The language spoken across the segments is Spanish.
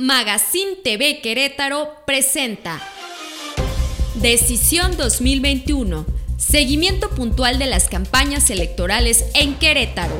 Magazine TV Querétaro presenta Decisión 2021. Seguimiento puntual de las campañas electorales en Querétaro.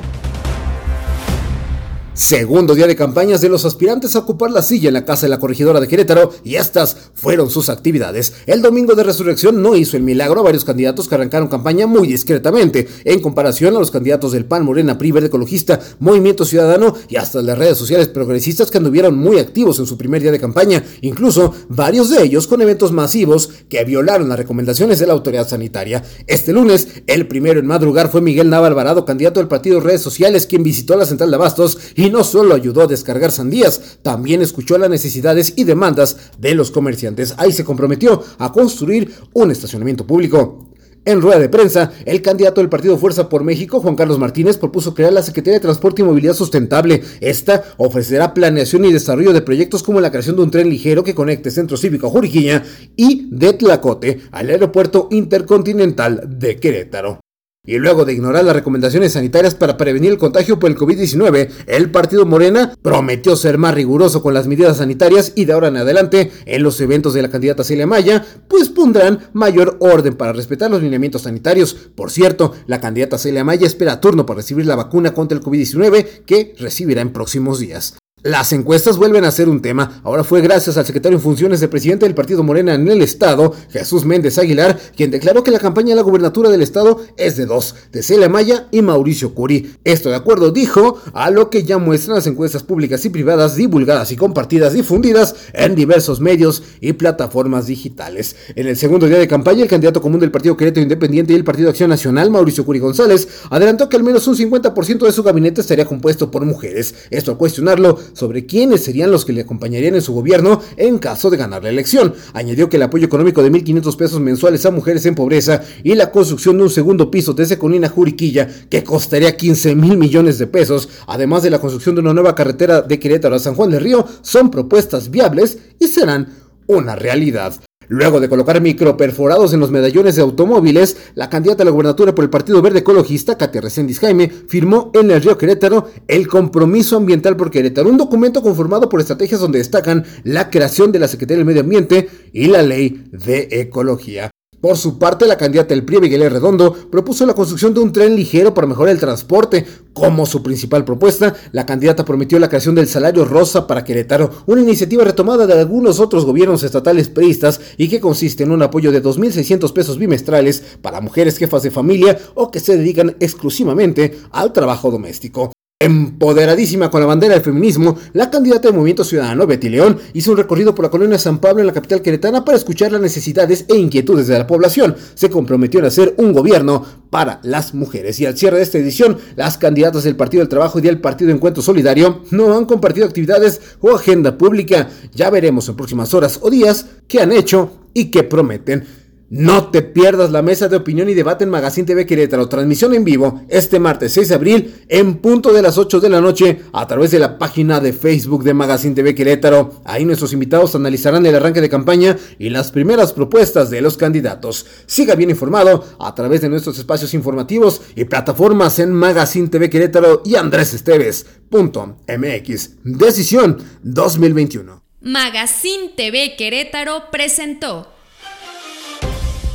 Segundo día de campañas de los aspirantes a ocupar la silla en la Casa de la Corregidora de Querétaro y estas fueron sus actividades. El domingo de resurrección no hizo el milagro a varios candidatos que arrancaron campaña muy discretamente en comparación a los candidatos del PAN, Morena, PRI, Verde Ecologista, Movimiento Ciudadano y hasta las redes sociales progresistas que anduvieron muy activos en su primer día de campaña, incluso varios de ellos con eventos masivos que violaron las recomendaciones de la autoridad sanitaria. Este lunes, el primero en madrugar fue Miguel Nava Alvarado, candidato del partido Redes Sociales, quien visitó la central de Abastos y no solo ayudó a descargar sandías, también escuchó las necesidades y demandas de los comerciantes. Ahí se comprometió a construir un estacionamiento público. En rueda de prensa, el candidato del Partido Fuerza por México, Juan Carlos Martínez, propuso crear la Secretaría de Transporte y Movilidad Sustentable. Esta ofrecerá planeación y desarrollo de proyectos como la creación de un tren ligero que conecte Centro Cívico Juriquilla y de Tlacote al Aeropuerto Intercontinental de Querétaro. Y luego de ignorar las recomendaciones sanitarias para prevenir el contagio por el COVID-19, el partido Morena prometió ser más riguroso con las medidas sanitarias y de ahora en adelante, en los eventos de la candidata Celia Maya, pues pondrán mayor orden para respetar los lineamientos sanitarios. Por cierto, la candidata Celia Maya espera turno para recibir la vacuna contra el COVID-19 que recibirá en próximos días. Las encuestas vuelven a ser un tema. Ahora fue gracias al secretario en funciones de presidente del Partido Morena en el Estado, Jesús Méndez Aguilar, quien declaró que la campaña de la gubernatura del Estado es de dos, de Celia Maya y Mauricio Curi. Esto de acuerdo, dijo, a lo que ya muestran las encuestas públicas y privadas divulgadas y compartidas, difundidas en diversos medios y plataformas digitales. En el segundo día de campaña, el candidato común del Partido Querétaro Independiente y el Partido Acción Nacional, Mauricio Curi González, adelantó que al menos un 50% de su gabinete estaría compuesto por mujeres. Esto al cuestionarlo sobre quiénes serían los que le acompañarían en su gobierno en caso de ganar la elección. Añadió que el apoyo económico de 1.500 pesos mensuales a mujeres en pobreza y la construcción de un segundo piso desde Colina Juriquilla que costaría 15 mil millones de pesos, además de la construcción de una nueva carretera de Querétaro a San Juan del Río, son propuestas viables y serán una realidad. Luego de colocar microperforados en los medallones de automóviles, la candidata a la gubernatura por el Partido Verde Ecologista, Katia Reséndiz Jaime, firmó en el río Querétaro el Compromiso Ambiental por Querétaro, un documento conformado por estrategias donde destacan la creación de la Secretaría del Medio Ambiente y la Ley de Ecología. Por su parte, la candidata del PRI, Miguel Redondo, propuso la construcción de un tren ligero para mejorar el transporte. Como su principal propuesta, la candidata prometió la creación del salario rosa para Querétaro, una iniciativa retomada de algunos otros gobiernos estatales priistas y que consiste en un apoyo de 2.600 pesos bimestrales para mujeres jefas de familia o que se dedican exclusivamente al trabajo doméstico. Empoderadísima con la bandera del feminismo, la candidata del Movimiento Ciudadano, Betty León, hizo un recorrido por la colonia San Pablo en la capital queretana para escuchar las necesidades e inquietudes de la población. Se comprometió en hacer un gobierno para las mujeres. Y al cierre de esta edición, las candidatas del Partido del Trabajo y del Partido Encuentro Solidario no han compartido actividades o agenda pública. Ya veremos en próximas horas o días qué han hecho y qué prometen. No te pierdas la mesa de opinión y debate en Magazine TV Querétaro. Transmisión en vivo este martes 6 de abril en punto de las 8 de la noche a través de la página de Facebook de Magazine TV Querétaro. Ahí nuestros invitados analizarán el arranque de campaña y las primeras propuestas de los candidatos. Siga bien informado a través de nuestros espacios informativos y plataformas en Magazine TV Querétaro y Andrés Esteves.mx. Decisión 2021. Magazine TV Querétaro presentó.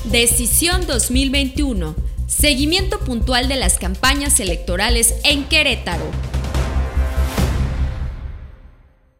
Decisión 2021. Seguimiento puntual de las campañas electorales en Querétaro.